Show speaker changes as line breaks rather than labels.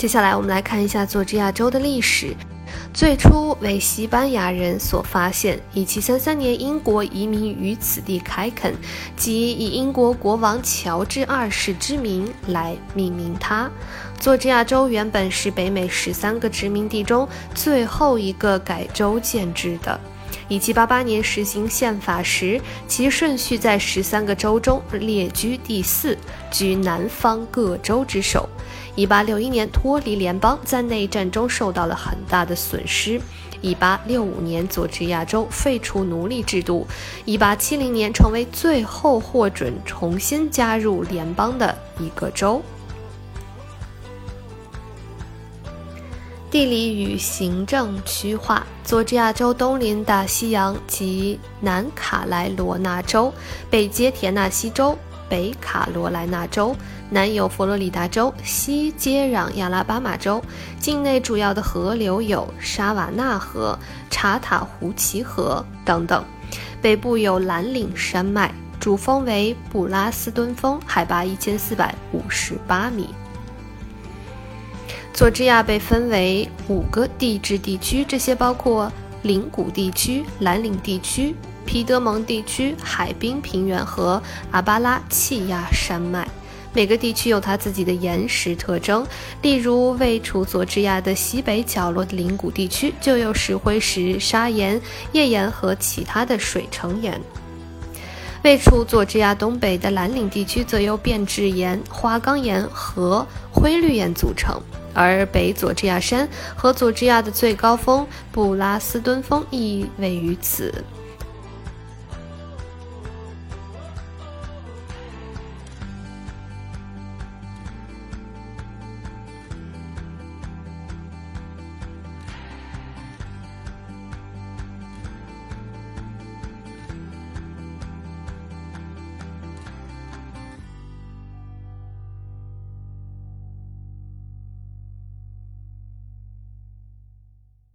接下来我们来看一下佐治亚州的历史。最初为西班牙人所发现，一七三三年英国移民于此地开垦，即以英国国王乔治二世之名来命名它。佐治亚州原本是北美十三个殖民地中最后一个改州建制的。一七八八年实行宪法时，其顺序在十三个州中列居第四，居南方各州之首。一八六一年脱离联邦，在内战中受到了很大的损失。一八六五年，佐治亚州废除奴隶制度。一八七零年，成为最后获准重新加入联邦的一个州。地理与行政区划：佐治亚州东临大西洋及南卡莱罗纳州，北接田纳西州。北卡罗来纳州南有佛罗里达州，西接壤亚拉巴马州。境内主要的河流有沙瓦纳河、查塔胡奇河等等。北部有蓝岭山脉，主峰为布拉斯敦峰，海拔一千四百五十八米。佐治亚被分为五个地质地区，这些包括岭谷地区、蓝岭地区。皮德蒙地区、海滨平原和阿巴拉契亚山脉，每个地区有它自己的岩石特征。例如，位处佐治亚的西北角落的岭谷地区就有石灰石、砂岩、页岩和其他的水成岩；位处佐治亚东北的蓝岭地区则由变质岩、花岗岩和灰绿岩组成。而北佐治亚山和佐治亚的最高峰布拉斯敦峰亦位于此。